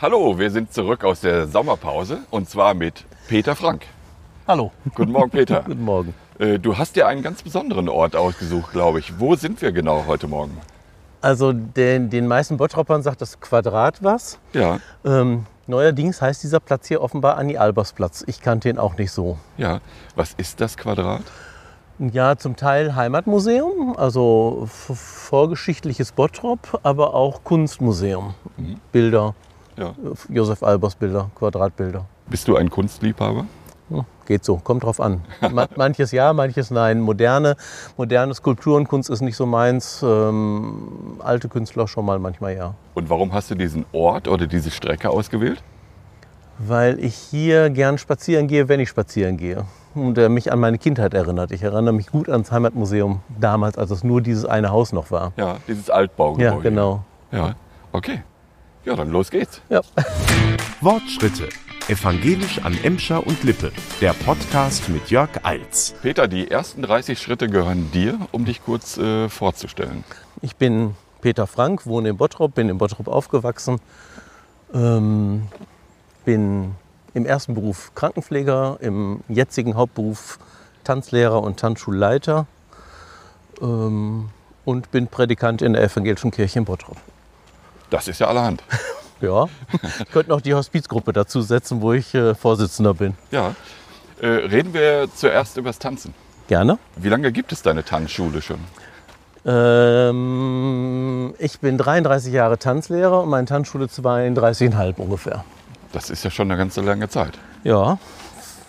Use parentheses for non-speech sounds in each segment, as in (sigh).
Hallo, wir sind zurück aus der Sommerpause und zwar mit Peter Frank. Hallo. Guten Morgen, Peter. (laughs) Guten Morgen. Äh, Du hast dir einen ganz besonderen Ort ausgesucht, glaube ich. Wo sind wir genau heute Morgen? Also den, den meisten Bottroppern sagt das Quadrat was. Ja, Ähm, neuerdings heißt dieser Platz hier offenbar Anni-Albers-Platz. Ich kannte ihn auch nicht so. ja. Was ist das Quadrat? Ja, zum Teil Heimatmuseum, also vorgeschichtliches Bottrop, aber auch Kunstmuseum. Bilder, Ja. äh, Josef Albers Bilder, Quadratbilder. Bist du ein Kunstliebhaber? Hm, Geht so, kommt drauf an. Ma- (laughs) Manches ja, manches nein. Moderne, moderne Skulpturenkunst ist nicht so meins. Ähm, alte Künstler schon mal manchmal ja. Und warum hast du diesen Ort oder diese Strecke ausgewählt? Weil ich hier gern spazieren gehe, wenn ich spazieren gehe. Und der mich an meine Kindheit erinnert. Ich erinnere mich gut ans Heimatmuseum damals, als es nur dieses eine Haus noch war. Ja, dieses Altbaugebäude. Ja, genau. Ja, okay. Ja, dann los geht's. Ja. (laughs) Wortschritte. Evangelisch an Emscher und Lippe. Der Podcast mit Jörg Eils. Peter, die ersten 30 Schritte gehören dir, um dich kurz äh, vorzustellen. Ich bin Peter Frank, wohne in Bottrop, bin in Bottrop aufgewachsen. Ähm, bin im ersten Beruf Krankenpfleger, im jetzigen Hauptberuf Tanzlehrer und Tanzschulleiter ähm, und bin Predikant in der evangelischen Kirche in Bottrop. Das ist ja allerhand. (laughs) Ja, ich könnte noch die Hospizgruppe dazu setzen, wo ich äh, Vorsitzender bin. Ja. Äh, reden wir zuerst über das Tanzen. Gerne. Wie lange gibt es deine Tanzschule schon? Ähm, ich bin 33 Jahre Tanzlehrer und meine Tanzschule 32,5 ungefähr. Das ist ja schon eine ganze lange Zeit. Ja,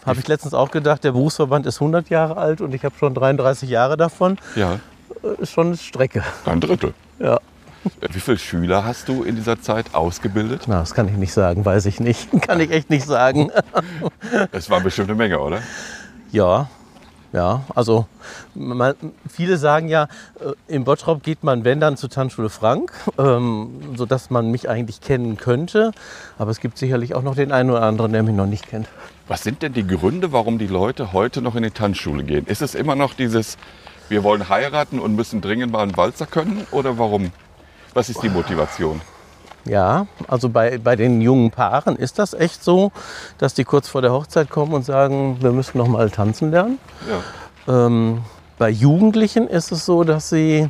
habe ich letztens auch gedacht, der Berufsverband ist 100 Jahre alt und ich habe schon 33 Jahre davon. Ja, Äh, Ist schon eine Strecke. ein Drittel. Ja. Wie viele Schüler hast du in dieser Zeit ausgebildet? Na, das kann ich nicht sagen, weiß ich nicht. (laughs) Kann ich echt nicht sagen. (laughs) Es war bestimmt eine Menge, oder? Ja, ja, also man, viele sagen ja, äh, im Bottrop geht man, wenn dann, zur Tanzschule Frank, ähm, sodass man mich eigentlich kennen könnte. Aber es gibt sicherlich auch noch den einen oder anderen, der mich noch nicht kennt. Was sind denn die Gründe, warum die Leute heute noch in die Tanzschule gehen? Ist es immer noch dieses, wir wollen heiraten und müssen dringend mal einen Walzer können? Oder warum? Was ist die Motivation? Ja, also bei, bei den jungen Paaren ist das echt so, dass die kurz vor der Hochzeit kommen und sagen, wir müssen noch mal tanzen lernen. Ja. Ähm, bei Jugendlichen ist es so, dass sie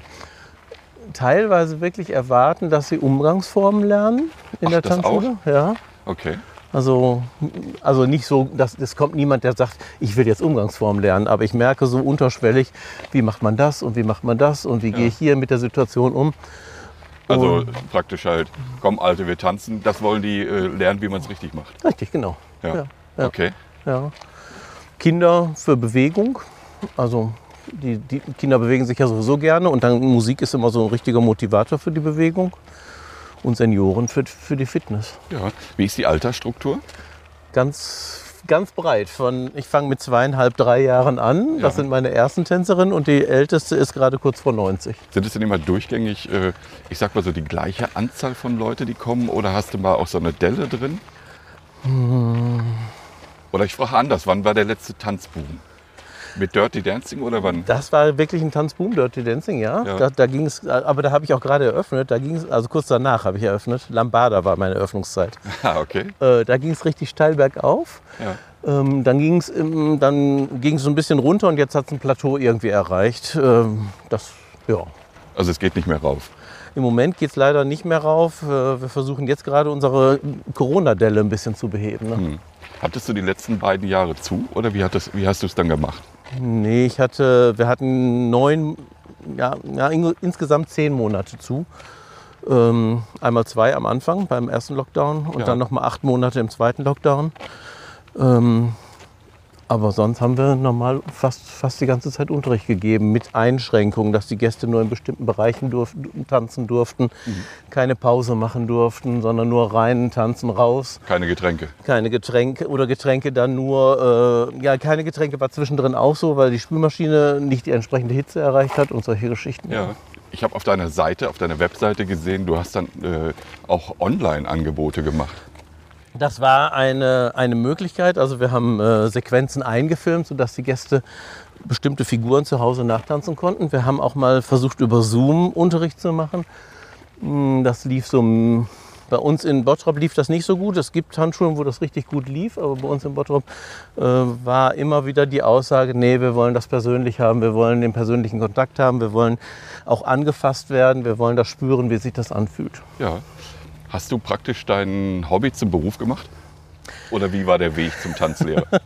teilweise wirklich erwarten, dass sie Umgangsformen lernen in Ach, der Tanzschule. Ja. Okay. Also, also nicht so, dass es kommt niemand, der sagt, ich will jetzt Umgangsformen lernen, aber ich merke so unterschwellig, wie macht man das und wie macht man das und wie gehe ich hier mit der Situation um. Also Und- praktisch halt, komm Alte, wir tanzen. Das wollen die äh, lernen, wie man es richtig macht. Richtig, genau. Ja. Ja, ja. Okay. Ja. Kinder für Bewegung. Also die, die Kinder bewegen sich ja sowieso gerne und dann Musik ist immer so ein richtiger Motivator für die Bewegung. Und Senioren für, für die Fitness. Ja. Wie ist die Altersstruktur? Ganz, ganz breit. Von, ich fange mit zweieinhalb, drei Jahren an. Das Ja. sind meine ersten Tänzerinnen und die älteste ist gerade kurz vor 90. Sind es denn immer durchgängig, äh, ich sag mal so, die gleiche Anzahl von Leute, die kommen? Oder hast du mal auch so eine Delle drin? Oder ich frage anders, wann war der letzte Tanzboom? Mit Dirty Dancing oder wann? Das war wirklich ein Tanzboom, Dirty Dancing, ja. Ja. Da, da ging es, aber da habe ich auch gerade eröffnet. Da ging es, also kurz danach habe ich eröffnet. Lambada war meine Eröffnungszeit. (laughs) Ah, okay. Äh, da ging es richtig steil bergauf. Ja. Ähm, dann ging es dann ging's so ein bisschen runter und jetzt hat es ein Plateau irgendwie erreicht. Ähm, das, ja. Also es geht nicht mehr rauf. Im Moment geht es leider nicht mehr rauf. Äh, wir versuchen jetzt gerade unsere Corona-Delle ein bisschen zu beheben. Ne? Hm. Hattest du die letzten beiden Jahre zu oder wie, das, wie hast du es dann gemacht? Nee, ich hatte, wir hatten neun, ja, ja in, insgesamt zehn Monate zu. Ähm, einmal zwei am Anfang beim ersten Lockdown und Ja. dann nochmal acht Monate im zweiten Lockdown. Ähm, aber sonst haben wir normal fast, fast die ganze Zeit Unterricht gegeben mit Einschränkungen, dass die Gäste nur in bestimmten Bereichen durften, tanzen durften, keine Pause machen durften, sondern nur rein tanzen raus. Keine Getränke. Keine Getränke oder Getränke dann nur, äh, ja, keine Getränke war zwischendrin auch so, weil die Spülmaschine nicht die entsprechende Hitze erreicht hat und solche Geschichten. Ja. Ich habe auf deiner Seite, auf deiner Webseite gesehen, du hast dann äh, auch Online-Angebote gemacht. Das war eine, eine Möglichkeit. Also wir haben äh, Sequenzen eingefilmt, sodass die Gäste bestimmte Figuren zu Hause nachtanzen konnten. Wir haben auch mal versucht, über Zoom Unterricht zu machen. Mm, Das lief so mm, Bei uns in Bottrop lief das nicht so gut. Es gibt Tanzschulen, wo das richtig gut lief, aber bei uns in Bottrop äh, war immer wieder die Aussage, nee, wir wollen das persönlich haben, wir wollen den persönlichen Kontakt haben, wir wollen auch angefasst werden, wir wollen das spüren, wie sich das anfühlt. Ja. Hast du praktisch dein Hobby zum Beruf gemacht? Oder wie war der Weg zum Tanzlehrer? (laughs)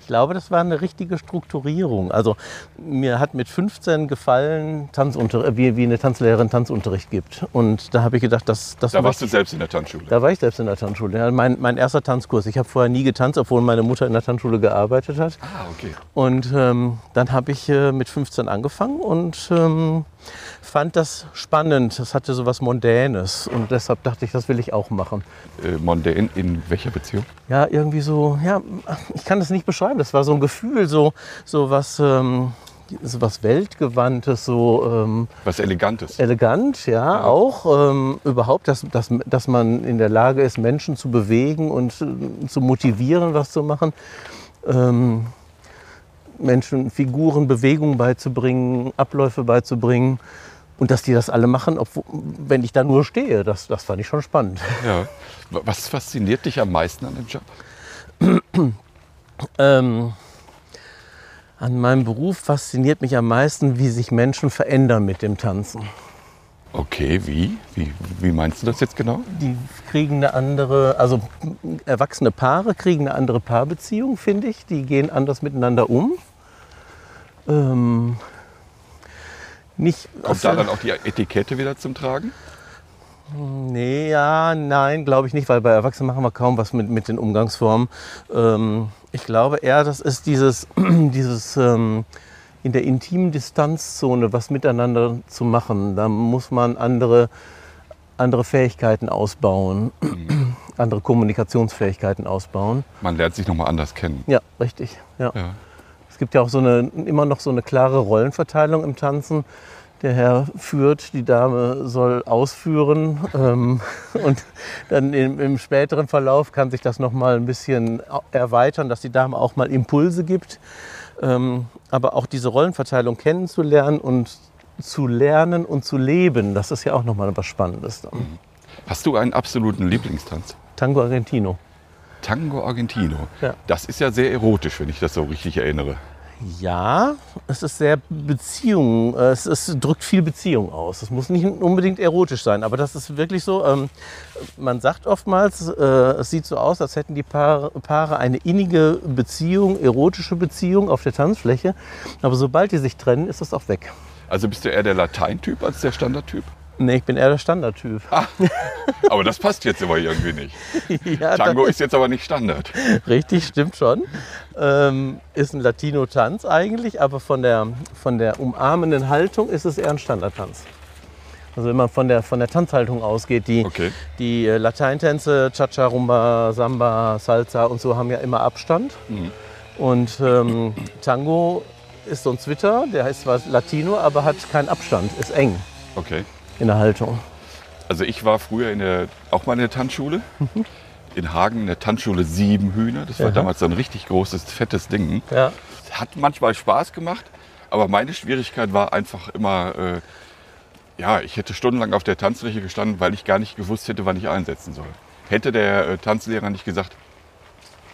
Ich glaube, das war eine richtige Strukturierung. Also mir hat mit 15 gefallen, Tanzunter wie, wie eine Tanzlehrerin Tanzunterricht gibt. Und da habe ich gedacht, das, das Da warst du selbst in der Tanzschule. Da war ich selbst in der Tanzschule. Ja, mein, mein erster Tanzkurs. Ich habe vorher nie getanzt, obwohl meine Mutter in der Tanzschule gearbeitet hat. Ah, okay. Und ähm, dann habe ich äh, mit 15 angefangen und ähm, fand das spannend. Das hatte so was Mondänes. Und deshalb dachte ich, das will ich auch machen. Äh, Mondän in welcher Beziehung? Ja, irgendwie so, ja, ich kann das nicht beschreiben. Das war so ein Gefühl, so, so was. Ähm, so was Weltgewandtes, so ähm, Was Elegantes. elegant, ja, auch. Ähm, überhaupt, dass, dass, dass man in der Lage ist, Menschen zu bewegen und äh, zu motivieren, was zu machen. Ähm, Menschen Figuren, Bewegungen beizubringen, Abläufe beizubringen. Und dass die das alle machen, obwohl, wenn ich da nur stehe, das, das fand ich schon spannend. Ja. Was fasziniert dich am meisten an dem Job? (clears throat) Ähm, an meinem Beruf fasziniert mich am meisten, wie sich Menschen verändern mit dem Tanzen. Okay, wie? wie? Wie meinst du das jetzt genau? Die kriegen eine andere, also erwachsene Paare kriegen eine andere Paarbeziehung, finde ich. Die gehen anders miteinander um. Ähm, nicht, Kommt da dann auch die Etikette wieder zum Tragen? Nee, ja, nein, glaube ich nicht, weil bei Erwachsenen machen wir kaum was mit, mit den Umgangsformen. Ähm, ich glaube eher, das ist dieses, (clears throat) dieses ähm, in der intimen Distanzzone was miteinander zu machen. Da muss man andere, andere Fähigkeiten ausbauen, (clears throat) andere Kommunikationsfähigkeiten ausbauen. Man lernt sich nochmal anders kennen. Ja, richtig. Ja. Ja. Es gibt ja auch so eine, immer noch so eine klare Rollenverteilung im Tanzen. Der Herr führt, die Dame soll ausführen. Ähm, (laughs) und dann im, im späteren Verlauf kann sich das noch mal ein bisschen erweitern, dass die Dame auch mal Impulse gibt. Ähm, aber auch diese Rollenverteilung kennenzulernen und zu lernen und zu leben, das ist ja auch noch mal was Spannendes. Dann. Hast du einen absoluten Lieblingstanz? Tango Argentino. Tango Argentino. Ja. Das ist ja sehr erotisch, wenn ich das so richtig erinnere. Ja, es ist sehr Beziehung, äh, es, es drückt viel Beziehung aus. Es muss nicht unbedingt erotisch sein, aber das ist wirklich so. Ähm, man sagt oftmals, äh, es sieht so aus, als hätten die Paare, Paare eine innige Beziehung, erotische Beziehung auf der Tanzfläche. Aber sobald die sich trennen, ist das auch weg. Also bist du eher der Lateintyp als der Standardtyp? Nee, ich bin eher der Standardtyp. Aber das passt jetzt aber irgendwie nicht. (laughs) ja, Tango ist jetzt aber nicht Standard. Richtig, stimmt schon. Ähm, ist ein Latino-Tanz eigentlich, aber von der, von der umarmenden Haltung ist es eher ein Standardtanz. Also wenn man von der, von der Tanzhaltung ausgeht, die, Okay. die äh, Lateintänze, Cha-Cha, Rumba, Samba, Salsa und so haben ja immer Abstand. Mhm. Und ähm, Tango ist so ein Zwitter, der heißt zwar Latino, aber hat keinen Abstand, ist eng Okay. In der Haltung. Also ich war früher in der, auch mal in der Tanzschule. In Hagen in der Tanzschule Sieben Hühner. Das war Ja. damals so ein richtig großes, fettes Ding. Ja. Hat manchmal Spaß gemacht, aber meine Schwierigkeit war einfach immer, äh, ja, ich hätte stundenlang auf der Tanzfläche gestanden, weil ich gar nicht gewusst hätte, wann ich einsetzen soll. Hätte der äh, Tanzlehrer nicht gesagt,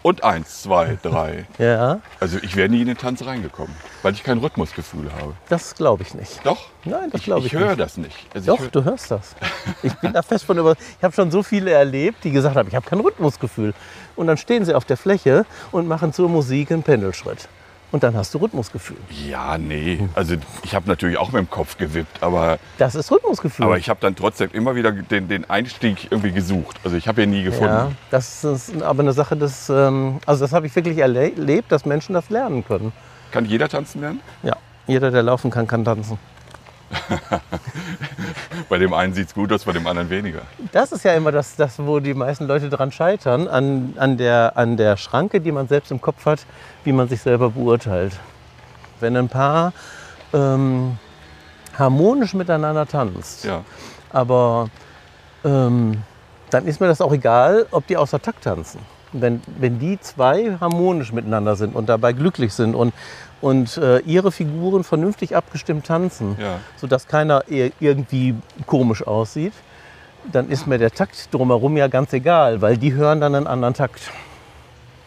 und eins, zwei, drei. ja, Also ich wäre nie in den Tanz reingekommen, weil ich kein Rhythmusgefühl habe. das glaube ich nicht. Doch? Nein, das ich, glaube ich ich höre nicht. das nicht. Also Doch, ich hör, du hörst das. Ich bin da fest von über. Ich habe schon so viele erlebt, die gesagt haben, ich habe kein Rhythmusgefühl. Und dann stehen sie auf der Fläche und machen zur Musik einen Pendelschritt. Und dann hast du Rhythmusgefühl. ja, nee. Also ich habe natürlich auch mit dem Kopf gewippt, aber, Das ist Rhythmusgefühl. aber ich habe dann trotzdem immer wieder den, den Einstieg irgendwie gesucht. Also ich habe ihn nie gefunden. ja, das ist aber eine Sache des. ähm, Also das habe ich wirklich erle- erlebt, dass Menschen das lernen können. Kann jeder tanzen lernen? Ja, jeder, der laufen kann, kann tanzen. (laughs) Bei dem einen sieht es gut aus, bei dem anderen weniger. Das ist ja immer das, das wo die meisten Leute dran scheitern, an, an, der, an der Schranke, die man selbst im Kopf hat, wie man sich selber beurteilt. Wenn ein Paar ähm, harmonisch miteinander tanzt, Ja. aber ähm, dann ist mir das auch egal, ob die außer Takt tanzen. Wenn, wenn die zwei harmonisch miteinander sind und dabei glücklich sind und, und äh, ihre Figuren vernünftig abgestimmt tanzen, Ja. sodass keiner ir- irgendwie komisch aussieht, dann ist mir der Takt drumherum ja ganz egal, weil die hören dann einen anderen Takt.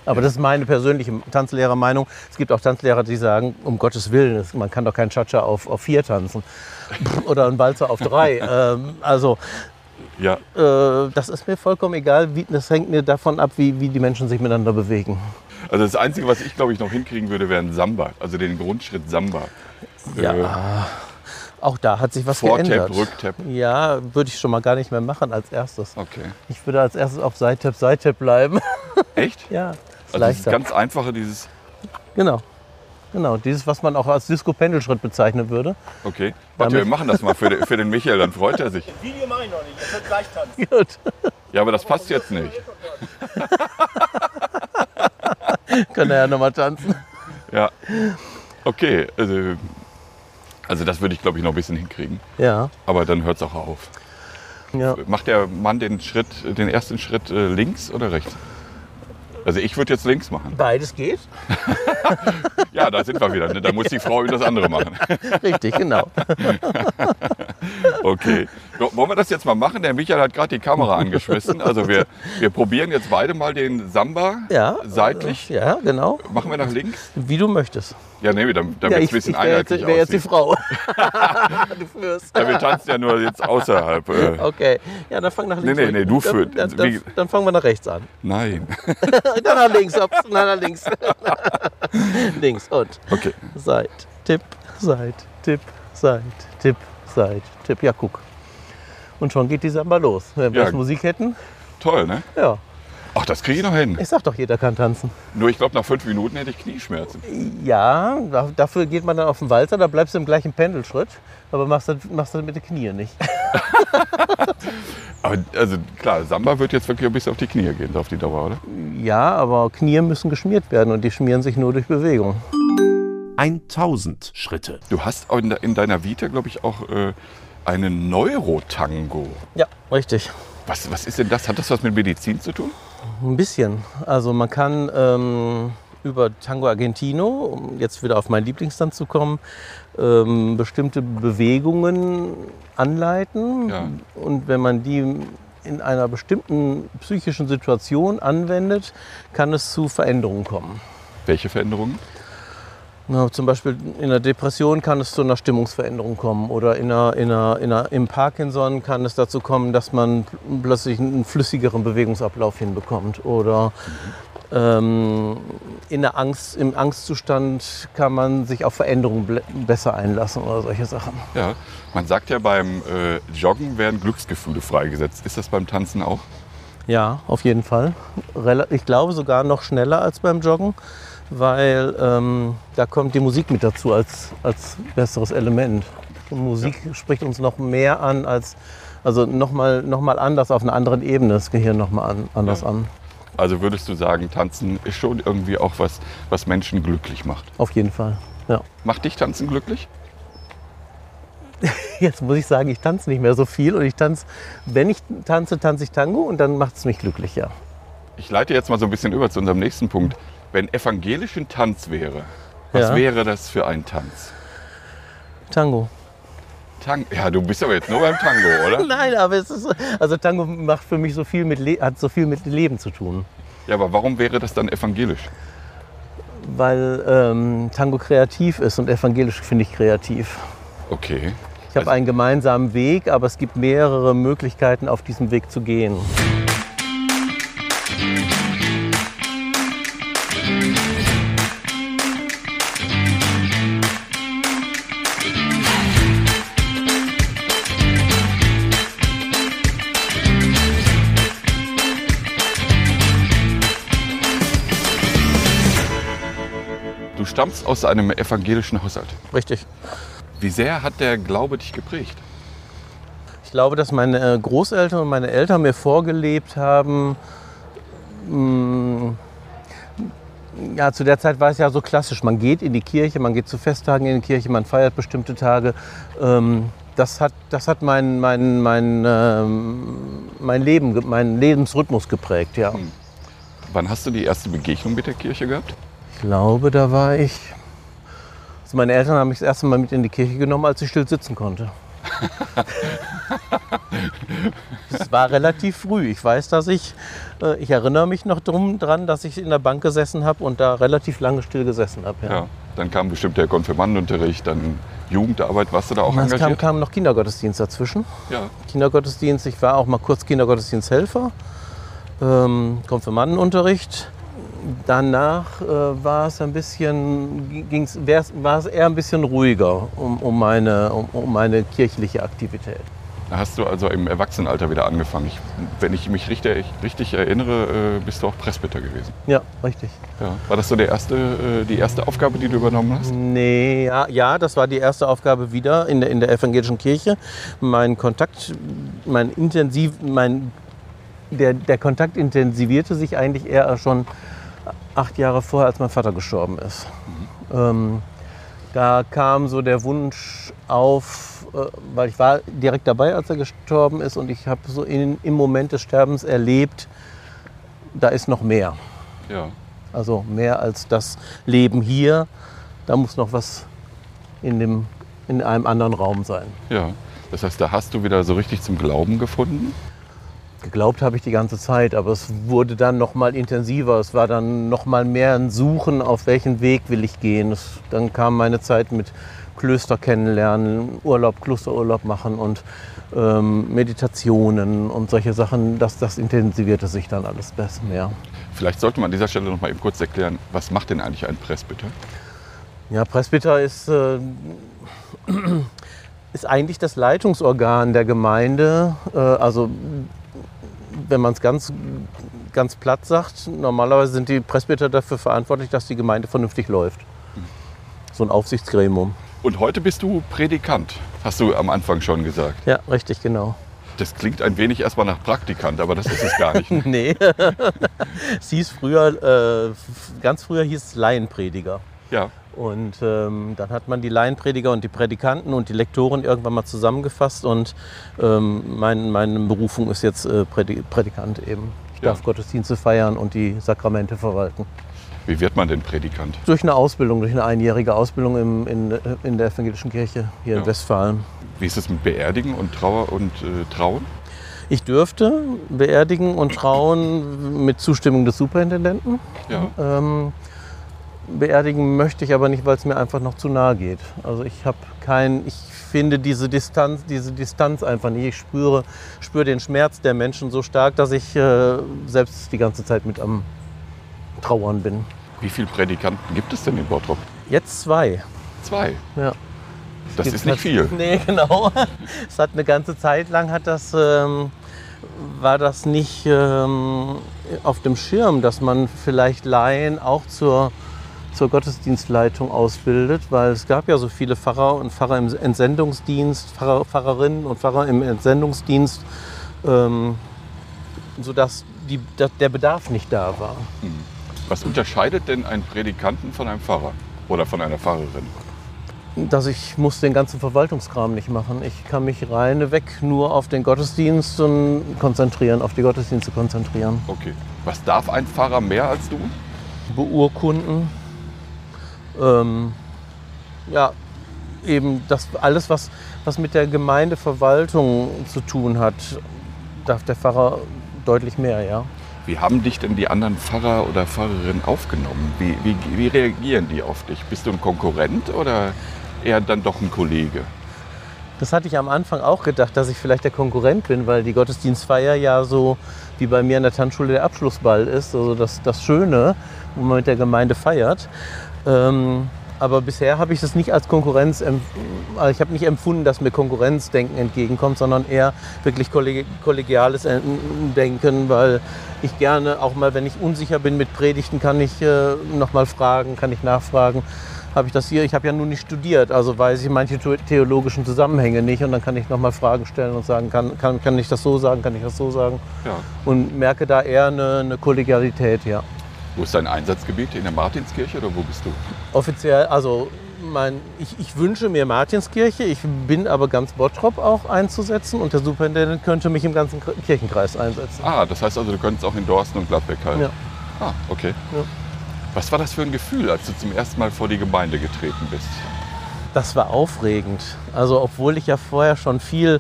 Aber das ist meine persönliche Tanzlehrermeinung. Es gibt auch Tanzlehrer, die sagen, um Gottes Willen, man kann doch keinen Cha-Cha auf, auf vier tanzen (laughs) oder einen Walzer auf drei. (laughs) ähm, also Ja, äh, das ist mir vollkommen egal. Wie, das hängt mir davon ab, wie, wie die Menschen sich miteinander bewegen. Also das Einzige, was ich glaube ich noch hinkriegen würde, wäre ein Samba. Also den Grundschritt Samba. Ja, Äh, auch da hat sich was Vortap, geändert. Rücktap. Ja, würde ich schon mal gar nicht mehr machen als erstes. Okay. Ich würde als erstes auf Side-Tap, Side-Tap bleiben. (laughs) Echt? ja, ist Also das leichter. ganz einfache, dieses. Genau. Genau, dieses, was man auch als Disco-Pendelschritt bezeichnen würde. Okay. Warte, wir machen das mal für den, für den Michael, dann freut er sich. (laughs) Video mache ich noch nicht, das wird gleich tanzen. Gut. Ja, aber das passt jetzt nicht. (laughs) (laughs) Kann er ja nochmal tanzen. Ja. Okay, also, also das würde ich glaube ich noch ein bisschen hinkriegen. Ja. Aber dann hört es auch auf. ja. Macht der Mann den Schritt, den ersten Schritt äh, links oder rechts? Also ich würde jetzt links machen. Beides geht. (laughs) Ja, da sind wir wieder. Ne? Da muss die Frau (laughs) das andere machen. Richtig, genau. Okay. Wollen wir das jetzt mal machen? Der Michael hat gerade die Kamera (laughs) angeschmissen. Also wir, wir probieren jetzt beide mal den Samba Ja. seitlich. Ja, genau. Machen wir nach links? Wie du möchtest. Ja, nee, damit Ja, es ein bisschen ich wäre jetzt, einheitlich wär jetzt die. Frau. (laughs) du führst. Ja, wir tanzen ja nur jetzt außerhalb. Äh, Okay. Ja, dann fang nach links Nee, nee, an. nee, du dann, führst. Dann, dann, dann fangen wir nach rechts an. nein. (laughs) dann nach links. Ups, nein, nach links. links und Okay. Seit, Tipp, Seit, Tipp, Seit, Tipp, Seit, Tipp. Ja, guck. Und schon geht die Samba los. Wenn wir Ja. jetzt Musik hätten, Toll, ne? ja. Ach, das kriege ich noch hin. Ich sag doch, jeder kann tanzen. Nur ich glaube, nach fünf Minuten hätte ich Knieschmerzen. Ja, da, dafür geht man dann auf den Walzer, da bleibst du im gleichen Pendelschritt, aber machst das, machst das mit den Knien nicht. (laughs) Aber also klar, Samba wird jetzt wirklich ein bisschen auf die Knie gehen, auf die Dauer, oder? Ja, aber Knie müssen geschmiert werden und die schmieren sich nur durch Bewegung. 1000 Schritte. Du hast in deiner Vita, glaube ich, auch äh, einen Neurotango. Ja, richtig. Was, was ist denn das? Hat das was mit Medizin zu tun? Ein bisschen. Also man kann ähm, über Tango Argentino, um jetzt wieder auf meinen Lieblingstanz zu kommen, ähm, bestimmte Bewegungen anleiten. Ja. Und wenn man die in einer bestimmten psychischen Situation anwendet, kann es zu Veränderungen kommen. Welche Veränderungen? Na, zum Beispiel in der Depression kann es zu einer Stimmungsveränderung kommen oder in einer, in einer, in einer, im Parkinson kann es dazu kommen, dass man plötzlich einen flüssigeren Bewegungsablauf hinbekommt oder ähm, in der Angst, im Angstzustand kann man sich auf Veränderungen besser einlassen oder solche Sachen. Ja, man sagt ja beim äh, Joggen werden Glücksgefühle freigesetzt. Ist das beim Tanzen auch? Ja, auf jeden Fall. Ich glaube sogar noch schneller als beim Joggen, weil ähm, da kommt die Musik mit dazu als, als besseres Element. Und Musik spricht uns noch mehr an als, also nochmal noch mal anders auf einer anderen Ebene das Gehirn nochmal an, anders Ja. an. Also würdest du sagen, Tanzen ist schon irgendwie auch was, was Menschen glücklich macht. Auf jeden Fall. Ja. Macht dich Tanzen glücklich? (laughs) Jetzt muss ich sagen, ich tanze nicht mehr so viel und ich tanze, wenn ich tanze, tanze ich Tango und dann macht es mich glücklich, ja. Ich leite jetzt mal so ein bisschen über zu unserem nächsten Punkt. Wenn evangelischen Tanz wäre, was Ja. wäre das für ein Tanz? Tango. Tang ja, du bist aber jetzt nur beim Tango, (laughs) oder? Nein, aber es ist, also Tango macht für mich so viel mit, Le hat so viel mit Leben zu tun. Ja, aber warum wäre das dann evangelisch? weil ähm, Tango kreativ ist und evangelisch finde ich kreativ. Okay. Ich habe einen gemeinsamen Weg, aber es gibt mehrere Möglichkeiten, auf diesem Weg zu gehen. Stammst aus einem evangelischen Haushalt. Richtig. Wie sehr hat der Glaube dich geprägt? Ich glaube, dass meine äh, Großeltern und meine Eltern mir vorgelebt haben, mh, ja, zu der Zeit war es ja so klassisch. Man geht in die Kirche, man geht zu Festtagen in die Kirche, man feiert bestimmte Tage. Ähm, das hat, das hat mein, mein, mein, ähm, mein Leben, meinen Lebensrhythmus geprägt, ja. Wann hast du die erste Begegnung mit der Kirche gehabt? Ich glaube, da war ich. Also meine Eltern haben mich das erste Mal mit in die Kirche genommen, als ich still sitzen konnte. (laughs) Es war relativ früh. Ich weiß, dass ich, äh, ich erinnere mich noch drum, dran, dass ich in der Bank gesessen habe und da relativ lange still gesessen habe. Ja. Ja. Dann kam bestimmt der Konfirmandenunterricht, dann Jugendarbeit. Warst du da auch Und es kam, engagiert? kam noch Kindergottesdienst dazwischen. Ja. Kindergottesdienst, ich war auch mal kurz Kindergottesdiensthelfer, ähm, Konfirmandenunterricht. Danach äh, war es ein bisschen, ging's, war es eher ein bisschen ruhiger um, um, meine, um, um meine kirchliche Aktivität. Da hast du also im Erwachsenenalter wieder angefangen. Ich, wenn ich mich richtig, richtig erinnere, äh, bist du auch Presbyter gewesen. Ja, richtig. Ja. War das so der erste, äh, die erste Aufgabe, die du übernommen hast? Nee, ja, ja, das war die erste Aufgabe wieder in der, in der evangelischen Kirche. Mein Kontakt, mein intensiv, mein, der, der Kontakt intensivierte sich eigentlich eher schon acht Jahre vorher, als mein Vater gestorben ist. Ähm, da kam so der Wunsch auf, äh, weil ich war direkt dabei, als er gestorben ist und ich habe so in, im Moment des Sterbens erlebt, da ist noch mehr. Ja. Also mehr als das Leben hier. Da muss noch was in, dem, in einem anderen Raum sein. Ja. Das heißt, da hast du wieder so richtig zum Glauben gefunden? Geglaubt habe ich die ganze Zeit, aber es wurde dann noch mal intensiver. Es war dann noch mal mehr ein Suchen, auf welchen Weg will ich gehen. Es, dann kam meine Zeit mit Klöster kennenlernen, Urlaub, Klosterurlaub machen und ähm, Meditationen und solche Sachen. Das, das intensivierte sich dann alles besser mehr. Vielleicht sollte man an dieser Stelle noch mal eben kurz erklären, was macht denn eigentlich ein Presbyter? Ja, Presbyter ist, äh, (clears throat) ist eigentlich das Leitungsorgan der Gemeinde. Äh, also wenn man es ganz, ganz platt sagt, normalerweise sind die Presbyter dafür verantwortlich, dass die Gemeinde vernünftig läuft. So ein Aufsichtsgremium. Und heute bist du Predikant, hast du am Anfang schon gesagt. Ja, richtig, genau. Das klingt ein wenig erstmal nach Praktikant, aber das ist es gar nicht. (laughs) Nee, (laughs) es hieß früher, äh, ganz früher hieß es Laienprediger. Ja, Und ähm, dann hat man die Laienprediger und die Prädikanten und die Lektoren irgendwann mal zusammengefasst und ähm, mein, meine Berufung ist jetzt äh, Prädi Prädikant eben. Ich Ja. darf Gottesdienste feiern und die Sakramente verwalten. wie wird man denn Predikant? Durch eine Ausbildung, durch eine einjährige Ausbildung im, in, in der evangelischen Kirche hier Ja. in Westfalen. Wie ist es mit Beerdigen und Trauer und äh, Trauen? Ich dürfte beerdigen und trauen mit Zustimmung des Superintendenten. Ja. Ähm, beerdigen möchte ich aber nicht, weil es mir einfach noch zu nahe geht. Also ich habe kein, ich finde diese Distanz, diese Distanz einfach nicht. Ich spüre, spüre den Schmerz der Menschen so stark, dass ich äh, selbst die ganze Zeit mit am Trauern bin. Wie viele Predikanten gibt es denn in Bottrop? Jetzt zwei. Zwei. Ja. Das Jetzt ist nicht viel. (laughs) Nee, genau. Es hat eine ganze Zeit lang hat das, ähm, war das nicht ähm, auf dem Schirm, dass man vielleicht Laien auch zur, zur Gottesdienstleitung ausbildet, weil es gab ja so viele Pfarrer und Pfarrer im Entsendungsdienst, Pfarrer, Pfarrerinnen und Pfarrer im Entsendungsdienst, ähm, sodass die, der Bedarf nicht da war. Was unterscheidet denn einen Predikanten von einem Pfarrer oder von einer Pfarrerin? dass ich muss den ganzen Verwaltungskram nicht machen. Ich kann mich reineweg nur auf den Gottesdienst und konzentrieren, auf die Gottesdienste konzentrieren. Okay. Was darf ein Pfarrer mehr als du? Beurkunden, ähm, ja, eben das alles, was, was mit der Gemeindeverwaltung zu tun hat, darf der Pfarrer deutlich mehr, ja. Wie haben dich denn die anderen Pfarrer oder Pfarrerinnen aufgenommen? Wie, wie, wie reagieren die auf dich? Bist du ein Konkurrent oder eher dann doch ein Kollege? Das hatte ich am Anfang auch gedacht, dass ich vielleicht der Konkurrent bin, weil die Gottesdienstfeier ja so wie bei mir in der Tanzschule der Abschlussball ist, also das, das Schöne, wo man mit der Gemeinde feiert. Ähm, aber bisher habe ich das nicht als Konkurrenz, also ich habe nicht empfunden, dass mir Konkurrenzdenken entgegenkommt, sondern eher wirklich kolleg- kollegiales Denken, weil ich gerne, auch mal wenn ich unsicher bin mit Predigten, kann ich äh, nochmal fragen, kann ich nachfragen habe ich das hier, ich habe ja nun nicht studiert, also weiß ich manche the- theologischen Zusammenhänge nicht und dann kann ich nochmal Fragen stellen und sagen, kann, kann, kann ich das so sagen, kann ich das so sagen Ja. und merke da eher eine, eine Kollegialität, ja. Wo ist dein Einsatzgebiet? In der Martinskirche oder wo bist du? Offiziell, also mein, ich, ich wünsche mir Martinskirche, ich bin aber ganz Bottrop auch einzusetzen und der Superintendent könnte mich im ganzen Kr- Kirchenkreis einsetzen. Ah, das heißt also, du könntest auch in Dorsten und Gladbeck halten. Ja. Ah, okay. Ja. Was war das für ein Gefühl, als du zum ersten Mal vor die Gemeinde getreten bist? Das war aufregend. Also obwohl ich ja vorher schon viel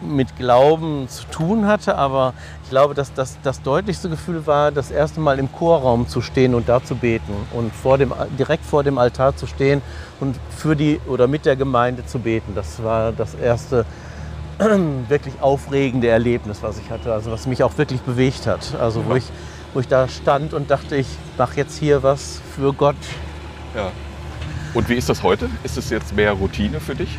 mit Glauben zu tun hatte, aber ich glaube, dass das, das deutlichste Gefühl war, das erste Mal im Chorraum zu stehen und da zu beten und vor dem, direkt vor dem Altar zu stehen und für die oder mit der Gemeinde zu beten. Das war das erste (clears throat) wirklich aufregende Erlebnis, was ich hatte, also was mich auch wirklich bewegt hat. Also wo ich, wo ich da stand und dachte, ich mache jetzt hier was für Gott. Ja. Und wie ist das heute? Ist es jetzt mehr Routine für dich?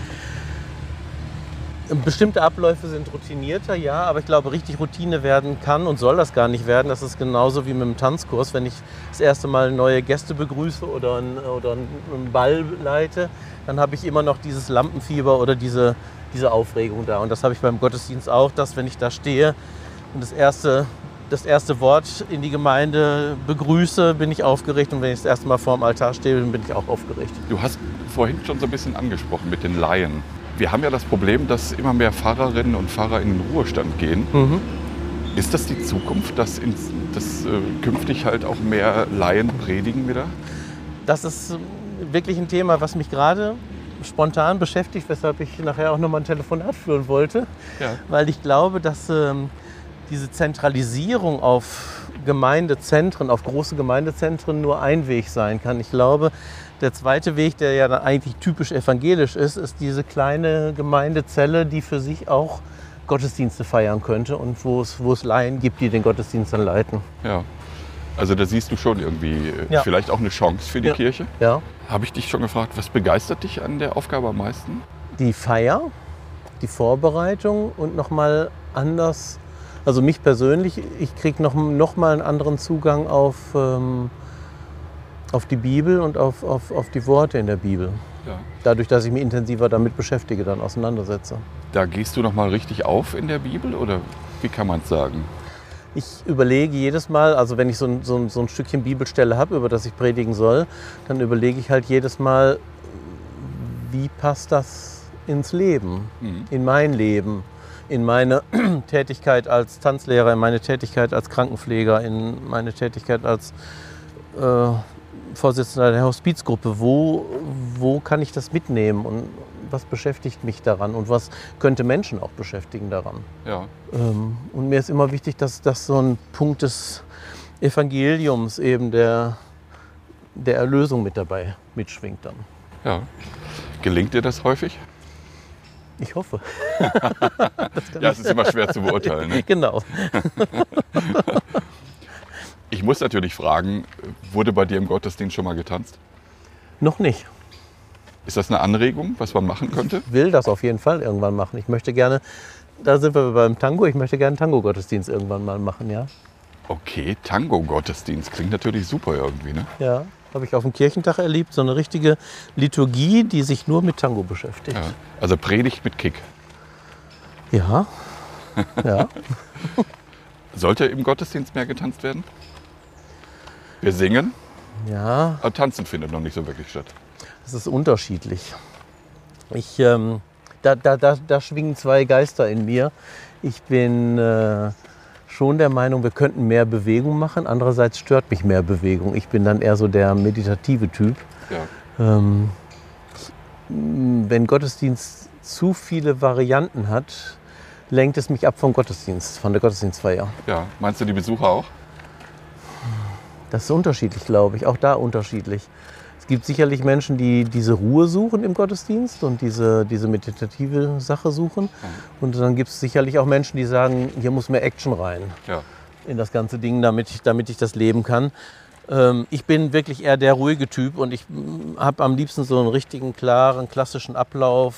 Bestimmte Abläufe sind routinierter, ja, aber ich glaube, richtig Routine werden kann und soll das gar nicht werden. Das ist genauso wie mit dem Tanzkurs. Wenn ich das erste Mal neue Gäste begrüße oder einen, oder einen Ball leite, dann habe ich immer noch dieses Lampenfieber oder diese, diese Aufregung da. Und das habe ich beim Gottesdienst auch, dass wenn ich da stehe und das erste, das erste Wort in die Gemeinde begrüße, bin ich aufgeregt. Und wenn ich das erste Mal vor dem Altar stehe, bin ich auch aufgeregt. Du hast vorhin schon so ein bisschen angesprochen mit den Laien. Wir haben ja das Problem, dass immer mehr Pfarrerinnen und Pfarrer in den Ruhestand gehen. Mhm. Ist das die Zukunft, dass, ins, dass äh, künftig halt auch mehr Laien predigen wieder? Das ist wirklich ein Thema, was mich gerade spontan beschäftigt, weshalb ich nachher auch nochmal ein Telefonat führen wollte. Ja. Weil ich glaube, dass ähm, diese Zentralisierung auf Gemeindezentren, auf große Gemeindezentren nur ein Weg sein kann. Ich glaube, der zweite Weg, der ja dann eigentlich typisch evangelisch ist, ist diese kleine Gemeindezelle, die für sich auch Gottesdienste feiern könnte und wo es, wo es Laien gibt, die den Gottesdienst dann leiten. Ja. Also da siehst du schon irgendwie äh, Ja. vielleicht auch eine Chance für die Ja. Kirche. Ja. Habe ich dich schon gefragt, was begeistert dich an der Aufgabe am meisten? die Feier, die Vorbereitung und nochmal anders, also mich persönlich, ich kriege noch, noch mal einen anderen Zugang auf, ähm, auf die Bibel und auf, auf, auf die Worte in der Bibel. Ja. Dadurch, dass ich mich intensiver damit beschäftige, dann auseinandersetze. Da gehst du noch mal richtig auf in der Bibel oder wie kann man es sagen? Ich überlege jedes Mal, also wenn ich so ein, so ein, so ein Stückchen Bibelstelle habe, über das ich predigen soll, dann überlege ich halt jedes Mal, wie passt das ins Leben, Mhm. in mein Leben, in meine (clears throat) Tätigkeit als Tanzlehrer, in meine Tätigkeit als Krankenpfleger, in meine Tätigkeit als äh, Vorsitzender der Hospizgruppe. Wo, wo kann ich das mitnehmen und was beschäftigt mich daran und was könnte Menschen auch beschäftigen daran? Ja. Ähm, Und mir ist immer wichtig, dass das so ein Punkt des Evangeliums eben der, der Erlösung mit dabei mitschwingt dann. ja. Gelingt dir das häufig? Ich hoffe. (laughs) Ja, es ist immer schwer zu beurteilen. Ne? (laughs) Genau. (laughs) Ich muss natürlich fragen, wurde bei dir im Gottesdienst schon mal getanzt? Noch nicht. Ist das eine Anregung, was man machen könnte? Ich will das auf jeden Fall irgendwann machen. Ich möchte gerne, da sind wir beim Tango, ich möchte gerne Tango-Gottesdienst irgendwann mal machen, ja. Okay, Tango-Gottesdienst klingt natürlich super irgendwie, ne? Ja, habe ich auf dem Kirchentag erlebt, so eine richtige Liturgie, die sich nur mit Tango beschäftigt. Ja. Also Predigt mit Kick. Ja. (laughs) Ja. Sollte im Gottesdienst mehr getanzt werden? Wir singen, ja. aber tanzen findet noch nicht so wirklich statt. Es ist unterschiedlich. Ich, ähm, da, da, da, da schwingen zwei Geister in mir. Ich bin äh, schon der Meinung, wir könnten mehr Bewegung machen. Andererseits stört mich mehr Bewegung. Ich bin dann eher so der meditative Typ. Ja. Ähm, wenn Gottesdienst zu viele Varianten hat, lenkt es mich ab vom Gottesdienst, von der Gottesdienstfeier. ja. Meinst du die Besucher auch? Das ist unterschiedlich, glaube ich. Auch da unterschiedlich. Es gibt sicherlich Menschen, die diese Ruhe suchen im Gottesdienst und diese, diese meditative Sache suchen. Und dann gibt es sicherlich auch Menschen, die sagen, hier muss mehr Action rein Ja. in das ganze Ding, damit ich, damit ich das leben kann. Ähm, ich bin wirklich eher der ruhige Typ und ich habe am liebsten so einen richtigen, klaren, klassischen Ablauf.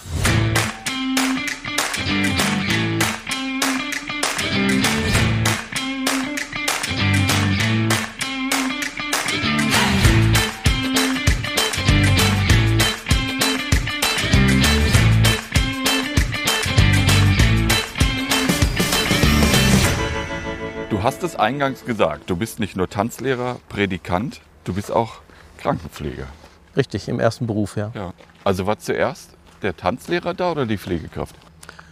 Hast es eingangs gesagt, du bist nicht nur Tanzlehrer, Predikant, du bist auch Krankenpfleger. Richtig, im ersten Beruf, ja. Ja. Also war zuerst der Tanzlehrer da oder die Pflegekraft?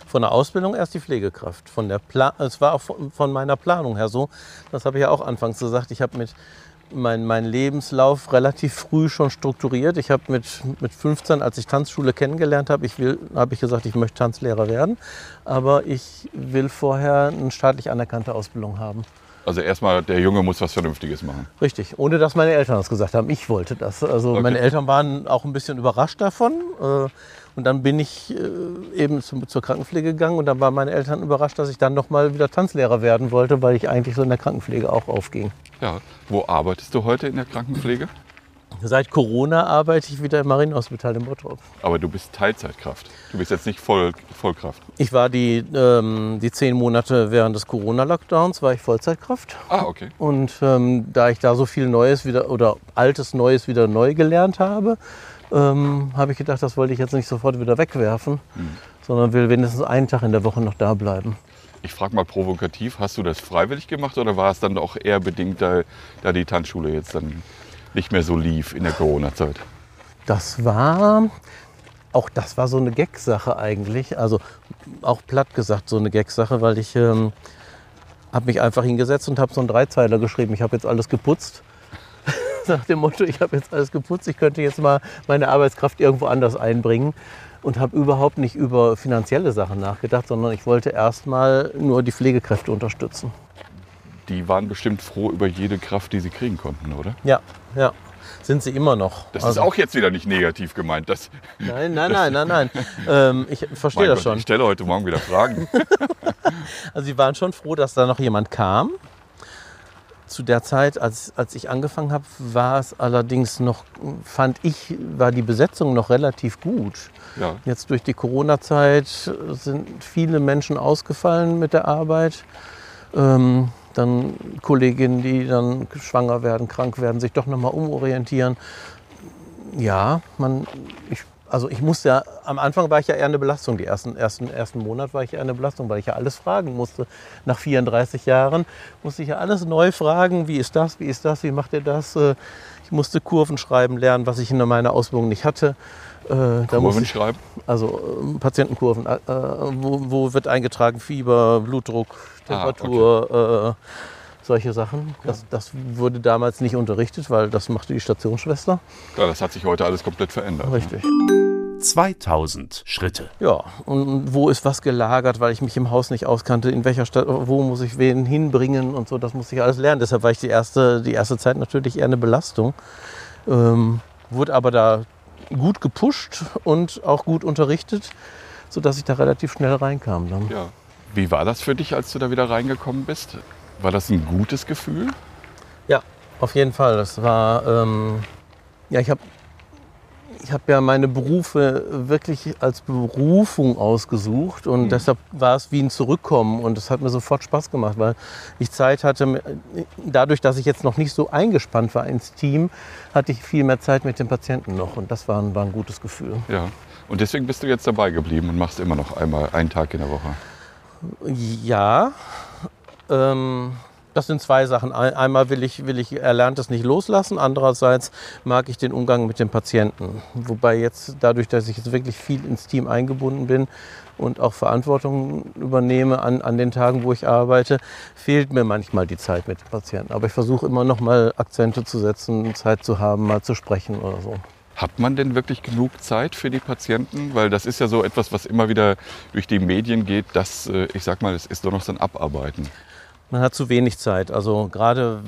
Von der Ausbildung erst die Pflegekraft. Von der Pla es war auch von, meiner Planung her so. Das habe ich ja auch anfangs gesagt. Ich habe mit mein, mein Lebenslauf relativ früh schon strukturiert. Ich habe mit, mit 15, als ich Tanzschule kennengelernt habe, ich habe ich gesagt, ich möchte Tanzlehrer werden. Aber ich will vorher eine staatlich anerkannte Ausbildung haben. Also erstmal, der Junge muss was Vernünftiges machen. Richtig, ohne dass meine Eltern das gesagt haben. Ich wollte das. Also Okay. meine Eltern waren auch ein bisschen überrascht davon. äh, Und dann bin ich äh, eben zum, zur Krankenpflege gegangen und dann waren meine Eltern überrascht, dass ich dann noch mal wieder Tanzlehrer werden wollte, weil ich eigentlich so in der Krankenpflege auch aufging. Ja. Wo arbeitest du heute in der Krankenpflege? Seit Corona arbeite ich wieder im Marienhospital in Bottrop. Aber du bist Teilzeitkraft. Du bist jetzt nicht Voll, Vollkraft. Ich war die, ähm, die zehn Monate während des Corona-Lockdowns war ich Vollzeitkraft. Ah, okay. Und ähm, da ich da so viel Neues wieder oder altes Neues wieder neu gelernt habe, ähm, habe ich gedacht, das wollte ich jetzt nicht sofort wieder wegwerfen, sondern will wenigstens einen Tag in der Woche noch da bleiben. Ich frage mal provokativ, hast du das freiwillig gemacht oder war es dann auch eher bedingt, da, da die Tanzschule jetzt dann nicht mehr so lief in der Corona-Zeit? Das war, auch das war so eine Gag-Sache eigentlich. Also auch platt gesagt so eine Gag-Sache, weil ich ähm, habe mich einfach hingesetzt und habe so einen Dreizeiler geschrieben. Ich habe jetzt alles geputzt. (laughs) Nach dem Motto, ich habe jetzt alles geputzt, ich könnte jetzt mal meine Arbeitskraft irgendwo anders einbringen. Und habe überhaupt nicht über finanzielle Sachen nachgedacht, sondern ich wollte erstmal nur die Pflegekräfte unterstützen. Die waren bestimmt froh über jede Kraft, die sie kriegen konnten, oder? Ja, ja. Sind sie immer noch. Das Also- ist auch jetzt wieder nicht negativ gemeint. Das, Nein, nein, (laughs) nein, nein, nein. Ähm, ich verstehe das Gott, schon. Ich stelle heute Morgen wieder Fragen. (laughs) Also sie waren schon froh, dass da noch jemand kam. Zu der Zeit, als, als ich angefangen habe, war es allerdings noch, fand ich, war die Besetzung noch relativ gut. ja. Jetzt durch die Corona-Zeit sind viele Menschen ausgefallen mit der Arbeit. Ähm, dann Kolleginnen, die dann schwanger werden, krank werden, sich doch nochmal umorientieren. Ja, man, ich, also ich musste ja, am Anfang war ich ja eher eine Belastung. Die ersten, ersten, ersten Monat war ich eher eine Belastung, weil ich ja alles fragen musste. Nach 34 Jahren musste ich ja alles neu fragen. Wie ist das? Wie ist das? Wie macht ihr das? Äh, Ich musste Kurven schreiben lernen, was ich in meiner Ausbildung nicht hatte. Äh, Kurven ich, schreiben. also ähm, Patientenkurven, äh, wo, wo wird eingetragen Fieber, Blutdruck, Ah, Temperatur, äh, solche Sachen. Das, das wurde damals nicht unterrichtet, weil das machte die Stationsschwester. Ja, das hat sich heute alles komplett verändert. Richtig. 2000 Schritte. Ja, und wo ist was gelagert, weil ich mich im Haus nicht auskannte, in welcher Stadt, wo muss ich wen hinbringen und so, das musste ich alles lernen. Deshalb war ich die erste, die erste Zeit natürlich eher eine Belastung. Ähm, wurde aber da gut gepusht und auch gut unterrichtet, sodass ich da relativ schnell reinkam. Dann. Ja. Wie war das für dich, als du da wieder reingekommen bist? War das ein gutes Gefühl? Ja, auf jeden Fall. Das war, ähm, ja, ich habe ich hab ja meine Berufe wirklich als Berufung ausgesucht und deshalb war es wie ein Zurückkommen und es hat mir sofort Spaß gemacht, weil ich Zeit hatte, dadurch, dass ich jetzt noch nicht so eingespannt war ins Team, hatte ich viel mehr Zeit mit den Patienten noch und das war ein, war ein gutes Gefühl. Ja. Und deswegen bist du jetzt dabei geblieben und machst immer noch einmal einen Tag in der Woche. Ja, ähm, das sind zwei Sachen. Ein- Einmal will ich, will ich Erlerntes nicht loslassen, andererseits mag ich den Umgang mit den Patienten. Wobei jetzt dadurch, dass ich jetzt wirklich viel ins Team eingebunden bin und auch Verantwortung übernehme an, an den Tagen, wo ich arbeite, fehlt mir manchmal die Zeit mit den Patienten. Aber ich versuche immer noch mal Akzente zu setzen, Zeit zu haben, mal zu sprechen oder so. Hat man denn wirklich genug Zeit für die Patienten? Weil das ist ja so etwas, was immer wieder durch die Medien geht, dass, äh, ich sag mal, es ist doch noch so ein Abarbeiten. Man hat zu wenig Zeit. Also gerade,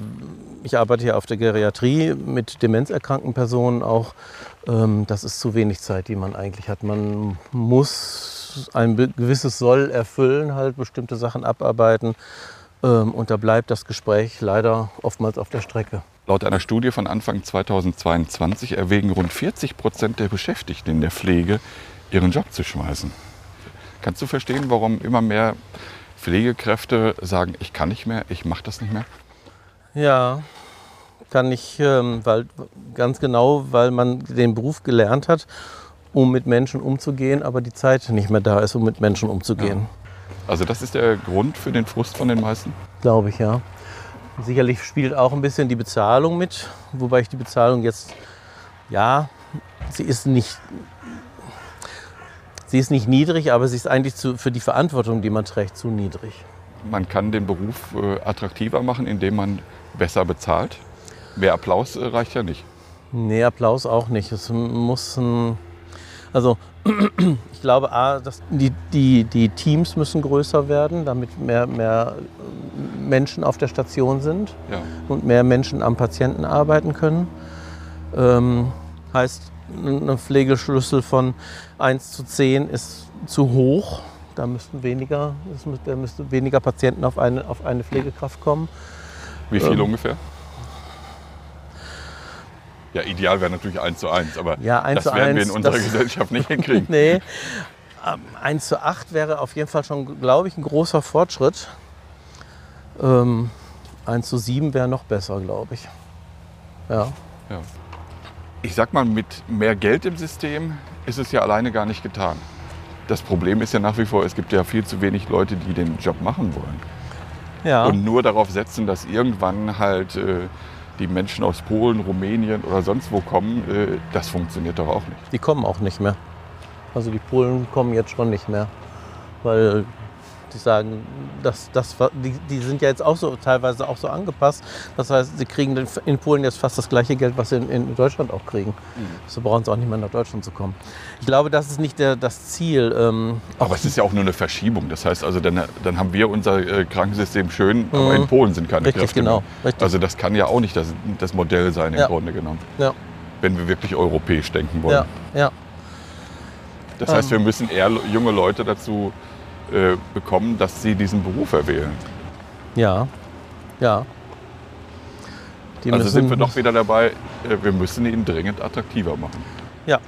ich arbeite hier auf der Geriatrie mit demenzerkrankten Personen auch. Ähm, das ist zu wenig Zeit, die man eigentlich hat. Man muss ein gewisses Soll erfüllen, halt bestimmte Sachen abarbeiten. Ähm, und da bleibt das Gespräch leider oftmals auf der Strecke. Laut einer Studie von Anfang 2022 erwägen rund 40 Prozent der Beschäftigten in der Pflege, ihren Job zu schmeißen. Kannst du verstehen, warum immer mehr Pflegekräfte sagen, ich kann nicht mehr, ich mache das nicht mehr? Ja, kann ich, ähm, weil, ganz genau, weil man den Beruf gelernt hat, um mit Menschen umzugehen, aber die Zeit nicht mehr da ist, um mit Menschen umzugehen. Also das ist der Grund für den Frust von den meisten? Glaube ich, ja. Sicherlich spielt auch ein bisschen die Bezahlung mit, wobei ich die Bezahlung jetzt, ja, sie ist nicht, sie ist nicht niedrig, aber sie ist eigentlich zu, für die Verantwortung, die man trägt, zu niedrig. Man kann den Beruf äh, attraktiver machen, indem man besser bezahlt. Mehr Applaus äh, reicht ja nicht. Nee, Applaus auch nicht. Es muss ein, also (clears throat) ich glaube, A, dass die, die, die Teams müssen größer werden, damit mehr, mehr Menschen auf der Station sind Ja. und mehr Menschen am Patienten arbeiten können. Ähm, heißt, ein Pflegeschlüssel von 1 zu 10 ist zu hoch. Da müssten weniger, da müssten weniger Patienten auf eine, auf eine Pflegekraft kommen. Wie viel Ähm. ungefähr? Ja, ideal wäre natürlich 1 zu 1, aber Ja, 1 das werden wir 1, in unserer Gesellschaft nicht (laughs) hinkriegen. Nee, ähm, 1 zu 8 wäre auf jeden Fall schon, glaube ich, ein großer Fortschritt. Ähm, 1 zu 7 wäre noch besser, glaube ich. Ja. Ja. Ich sag mal, mit mehr Geld im System ist es ja alleine gar nicht getan. Das Problem ist ja nach wie vor, es gibt ja viel zu wenig Leute, die den Job machen wollen. Ja. Und nur darauf setzen, dass irgendwann halt äh, die Menschen aus Polen, Rumänien oder sonst wo kommen, äh, das funktioniert doch auch nicht. Die kommen auch nicht mehr. Also die Polen kommen jetzt schon nicht mehr. Weil die sagen, das, das, die, die sind ja jetzt auch so teilweise auch so angepasst. Das heißt, sie kriegen in Polen jetzt fast das gleiche Geld, was sie in, in Deutschland auch kriegen. So brauchen sie auch nicht mehr nach Deutschland zu kommen. Ich glaube, das ist nicht der, das Ziel. Ähm, Aber es ist ja auch nur eine Verschiebung. Das heißt also, dann, dann haben wir unser äh, Krankensystem schön, aber in Polen sind keine Mhm. Richtig, Kräfte genau. mehr. Richtig. Also das kann ja auch nicht das, das Modell sein im Ja. Grunde genommen, ja, wenn wir wirklich europäisch denken wollen. ja, ja. Das heißt, Ähm. wir müssen eher junge Leute dazu äh, bekommen, dass sie diesen Beruf erwählen. Ja, ja. Die also sind wir doch wieder dabei, äh, wir müssen ihn dringend attraktiver machen. Ja.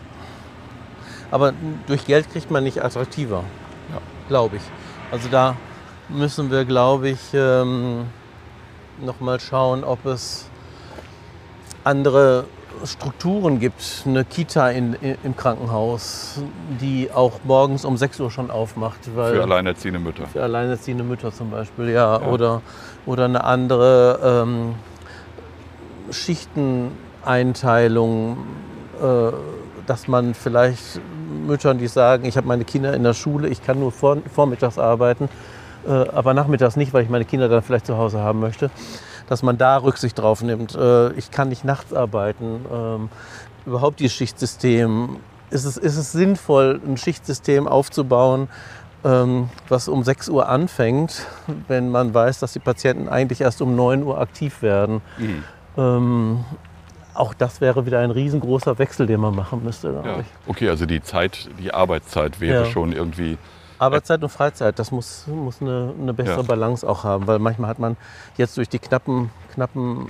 Aber durch Geld kriegt man nicht attraktiver, Ja. glaube ich. Also da müssen wir, glaube ich, ähm, noch mal schauen, ob es andere Strukturen gibt. Eine Kita in, im Krankenhaus, die auch morgens um 6 Uhr schon aufmacht. Weil Für alleinerziehende Mütter. für alleinerziehende Mütter zum Beispiel, ja. Oder, oder eine andere ähm, Schichteneinteilung, äh, dass man vielleicht Müttern, die sagen, ich habe meine Kinder in der Schule, ich kann nur vor, vormittags arbeiten, äh, aber nachmittags nicht, weil ich meine Kinder dann vielleicht zu Hause haben möchte, dass man da Rücksicht drauf nimmt. Äh, ich kann nicht nachts arbeiten. Ähm, überhaupt dieses Schichtsystem. Ist es, ist es sinnvoll, ein Schichtsystem aufzubauen, ähm, was um 6 Uhr anfängt, (laughs) wenn man weiß, dass die Patienten eigentlich erst um 9 Uhr aktiv werden? Ähm, auch das wäre wieder ein riesengroßer Wechsel, den man machen müsste, Ja. ich. Okay, also die Zeit, die Arbeitszeit wäre Ja. schon irgendwie. Arbeitszeit und Freizeit, das muss, muss eine, eine bessere Ja. Balance auch haben, weil manchmal hat man jetzt durch die knappen, knappen,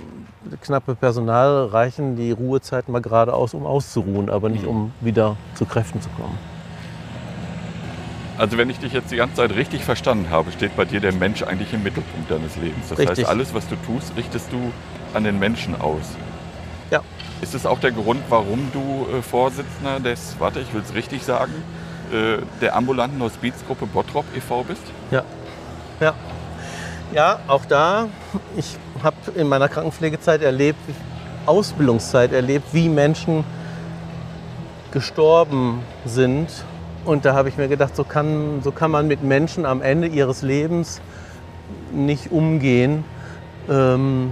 knappe Personal reichen die Ruhezeiten mal geradeaus, um auszuruhen, aber nicht um wieder zu Kräften zu kommen. Also wenn ich dich jetzt die ganze Zeit richtig verstanden habe, steht bei dir der Mensch eigentlich im Mittelpunkt deines Lebens. Das Richtig. heißt, alles, was du tust, richtest du an den Menschen aus. Ja. Ist es auch der Grund, warum du äh, Vorsitzender des, warte, ich will es richtig sagen, äh, der ambulanten Hospizgruppe Bottrop e.V. bist? Ja. Ja. Ja, auch da, ich habe in meiner Krankenpflegezeit erlebt, Ausbildungszeit erlebt, wie Menschen gestorben sind. Und da habe ich mir gedacht, so kann, so kann man mit Menschen am Ende ihres Lebens nicht umgehen. Ähm,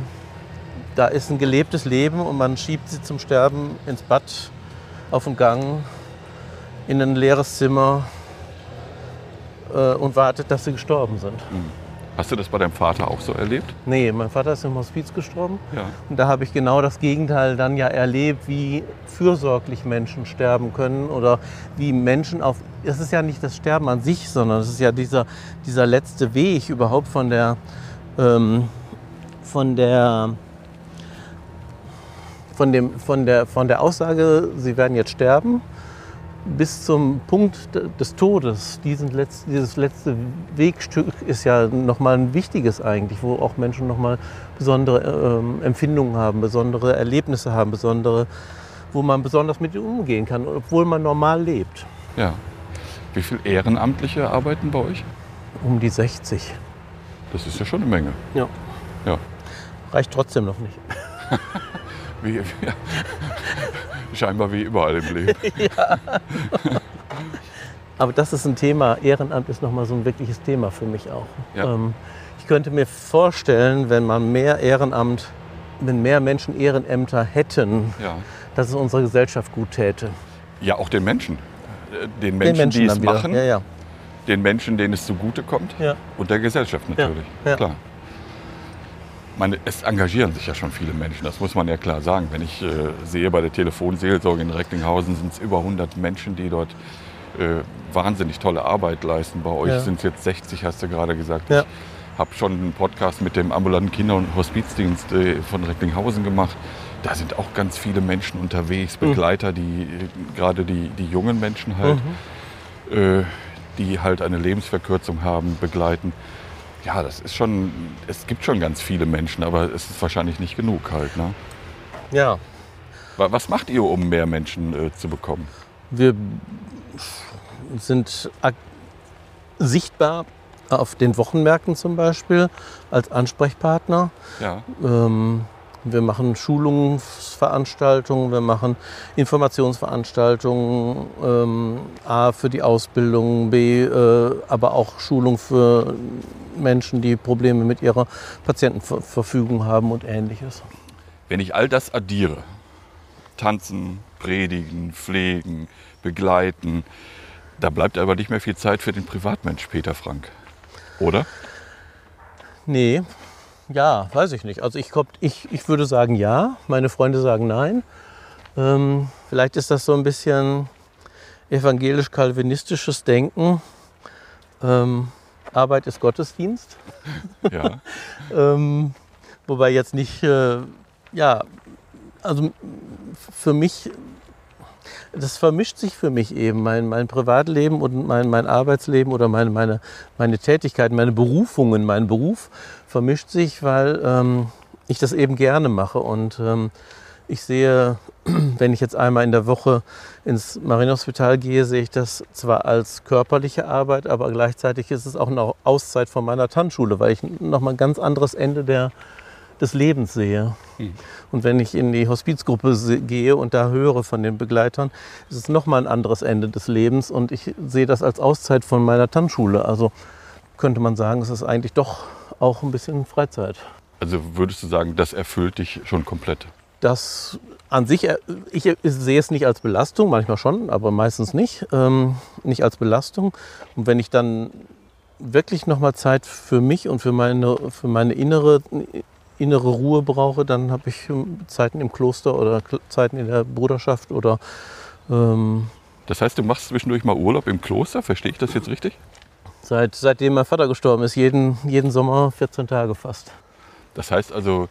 da ist ein gelebtes Leben und man schiebt sie zum Sterben ins Bad, auf den Gang, in ein leeres Zimmer äh, und wartet, dass sie gestorben sind. Hast du das bei deinem Vater auch so erlebt? Nee, mein Vater ist im Hospiz gestorben. Ja. Und da habe ich genau das Gegenteil dann ja erlebt, wie fürsorglich Menschen sterben können oder wie Menschen auf. Es ist ja nicht das Sterben an sich, sondern es ist ja dieser, dieser letzte Weg überhaupt von der, ähm, von der, von, dem, von, der, von der Aussage, sie werden jetzt sterben, bis zum Punkt de- des Todes. Letz, dieses letzte Wegstück ist ja nochmal ein wichtiges eigentlich, wo auch Menschen nochmal besondere ähm, Empfindungen haben, besondere Erlebnisse haben, besondere, wo man besonders mit ihnen umgehen kann, obwohl man normal lebt. Ja. Wie viele Ehrenamtliche arbeiten bei euch? Um die 60. Das ist ja schon eine Menge. Ja. Ja. Reicht trotzdem noch nicht. (laughs) Wie, ja. Scheinbar wie überall im Leben. (laughs) Aber das ist ein Thema, Ehrenamt ist nochmal so ein wirkliches Thema für mich auch. Ja. Ähm, ich könnte mir vorstellen, wenn man mehr Ehrenamt wenn mehr Menschen Ehrenämter hätten, Ja. dass es unserer Gesellschaft gut täte. ja, auch den Menschen. Äh, Den Den Menschen, die es machen, Ja, den Menschen, denen es zugutekommt Ja. und der Gesellschaft natürlich. Klar. Meine, es engagieren sich ja schon viele Menschen, das muss man ja klar sagen. Wenn ich äh, sehe, bei der Telefonseelsorge in Recklinghausen sind es über 100 Menschen, die dort äh, wahnsinnig tolle Arbeit leisten. Bei euch Ja. sind es jetzt 60, hast du gerade gesagt. Ja. Ich habe schon einen Podcast mit dem ambulanten Kinder- und Hospizdienst äh, von Recklinghausen gemacht. Da sind auch ganz viele Menschen unterwegs, Mhm. Begleiter, die äh, gerade die, die jungen Menschen halt, Mhm. äh, die halt eine Lebensverkürzung haben, begleiten. Ja, das ist schon, es gibt schon ganz viele Menschen, aber es ist wahrscheinlich nicht genug halt. Ne? ja. Wa- Was macht ihr, um mehr Menschen äh, zu bekommen? Wir sind sichtbar auf den Wochenmärkten zum Beispiel als Ansprechpartner. Ja, Ähm, wir machen Schulungsveranstaltungen, wir machen Informationsveranstaltungen, ähm, A für die Ausbildung, B äh, aber auch Schulung für Menschen, die Probleme mit ihrer Patientenverfügung haben und ähnliches. wenn ich all das addiere, tanzen, predigen, pflegen, begleiten, da bleibt aber nicht mehr viel Zeit für den Privatmensch Peter Frank. Oder? Nee, ja, weiß ich nicht. Also ich, glaub, ich, ich würde sagen ja, meine Freunde sagen nein. Ähm, vielleicht ist das so ein bisschen evangelisch-kalvinistisches Denken. Ähm, Arbeit ist Gottesdienst. (laughs) Ja. Ähm, wobei jetzt nicht, äh, ja, also für mich, das vermischt sich für mich eben, mein, mein Privatleben und mein, mein Arbeitsleben oder meine, meine, meine Tätigkeiten, meine Berufungen, mein Beruf vermischt sich, weil ähm, ich das eben gerne mache und ähm, ich sehe, (clears throat) wenn ich jetzt einmal in der Woche ins Marienhospital gehe, sehe ich das zwar als körperliche Arbeit, aber gleichzeitig ist es auch eine Auszeit von meiner Tanzschule, weil ich nochmal ein ganz anderes Ende der, des Lebens sehe. Und wenn ich in die Hospizgruppe gehe und da höre von den Begleitern, ist es nochmal ein anderes Ende des Lebens und ich sehe das als Auszeit von meiner Tanzschule. Also könnte man sagen, es ist eigentlich doch auch ein bisschen Freizeit. Also würdest du sagen, das erfüllt dich schon komplett? Das an sich, äh, ich sehe es nicht als Belastung, manchmal schon, aber meistens nicht, ähm, nicht als Belastung. Und wenn ich dann wirklich nochmal Zeit für mich und für meine, für meine innere, innere Ruhe brauche, dann habe ich ähm, Zeiten im Kloster oder Zeiten in der Bruderschaft oder ähm, Das heißt, du machst zwischendurch mal Urlaub im Kloster, verstehe ich das jetzt richtig? seit, seitdem mein Vater gestorben ist, jeden, jeden Sommer 14 Tage fast. Das heißt also,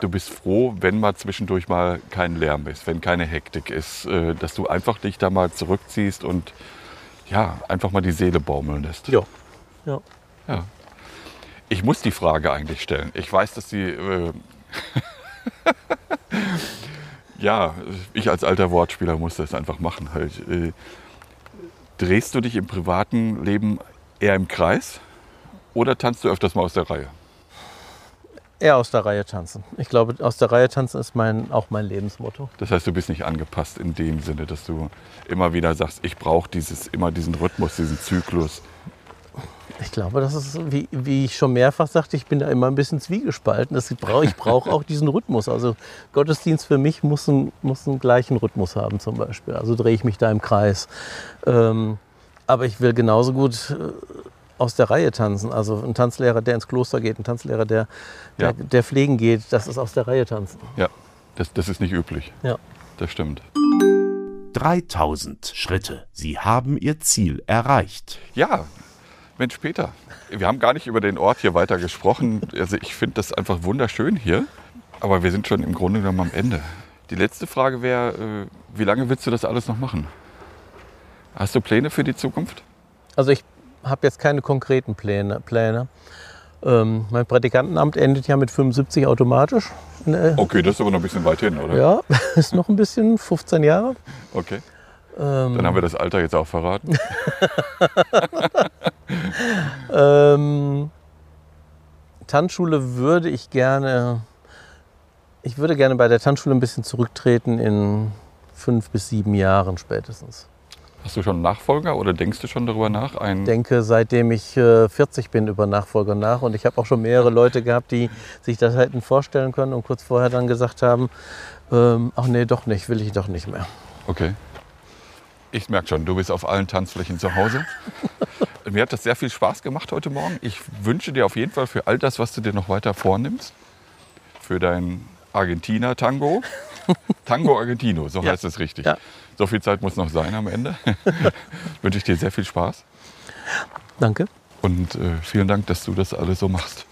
du bist froh, wenn mal zwischendurch mal kein Lärm ist, wenn keine Hektik ist, äh, dass du einfach dich da mal zurückziehst und ja, einfach mal die Seele baumeln lässt. Ja. Ja. Ja. Ich muss die Frage eigentlich stellen. Ich weiß, dass sie. Äh, (laughs) ja, ich als alter Wortspieler muss das einfach machen. Halt. Äh, drehst du dich im privaten Leben eher im Kreis oder tanzt du öfters mal aus der Reihe? Eher aus der Reihe tanzen. Ich glaube, aus der Reihe tanzen ist mein, auch mein Lebensmotto. Das heißt, du bist nicht angepasst in dem Sinne, dass du immer wieder sagst, ich brauche dieses, immer diesen Rhythmus, diesen Zyklus. Ich glaube, das ist, wie, wie ich schon mehrfach sagte, ich bin da immer ein bisschen zwiegespalten. Das, ich brauche auch diesen Rhythmus. Also Gottesdienst für mich muss, ein, muss einen gleichen Rhythmus haben zum Beispiel. Also drehe ich mich da im Kreis. Ähm, aber ich will genauso gut äh, aus der Reihe tanzen. Also ein Tanzlehrer, der ins Kloster geht, ein Tanzlehrer, der, Ja. der, der pflegen geht, das ist aus der Reihe tanzen. Ja, das, das ist nicht üblich. Ja. Das stimmt. 3000 Schritte. Sie haben Ihr Ziel erreicht. Ja, Mensch, Peter, wir haben gar nicht über den Ort hier weiter gesprochen. Also ich finde das einfach wunderschön hier. Aber wir sind schon im Grunde genommen am Ende. Die letzte Frage wäre, äh, wie lange willst du das alles noch machen? Hast du Pläne für die Zukunft? Also ich habe jetzt keine konkreten Pläne. Pläne. Ähm, mein Prädikantenamt endet ja mit 75 automatisch. Ne? Okay, das ist aber noch ein bisschen weit hin, oder? Ja, (laughs) ist noch ein bisschen, 15 Jahre. Okay, Ähm, dann haben wir das Alter jetzt auch verraten. (laughs) (laughs) ähm, Tanzschule würde ich gerne, ich würde gerne bei der Tanzschule ein bisschen zurücktreten in fünf bis sieben Jahren spätestens. Hast du schon einen Nachfolger oder denkst du schon darüber nach? Ich denke, seitdem ich äh, 40 bin, über Nachfolger nach. Und ich habe auch schon mehrere Leute gehabt, die sich das hätten vorstellen können und kurz vorher dann gesagt haben, ähm, ach nee, doch nicht, will ich doch nicht mehr. Okay. Ich merke schon, du bist auf allen Tanzflächen zu Hause. (laughs) Mir hat das sehr viel Spaß gemacht heute Morgen. Ich wünsche dir auf jeden Fall für all das, was du dir noch weiter vornimmst, für dein Argentina-Tango. Tango Argentino, so ja. heißt es richtig. Ja. So viel Zeit muss noch sein am Ende. (laughs) Wünsche ich dir sehr viel Spaß. Danke. Und äh, vielen Dank, dass du das alles so machst.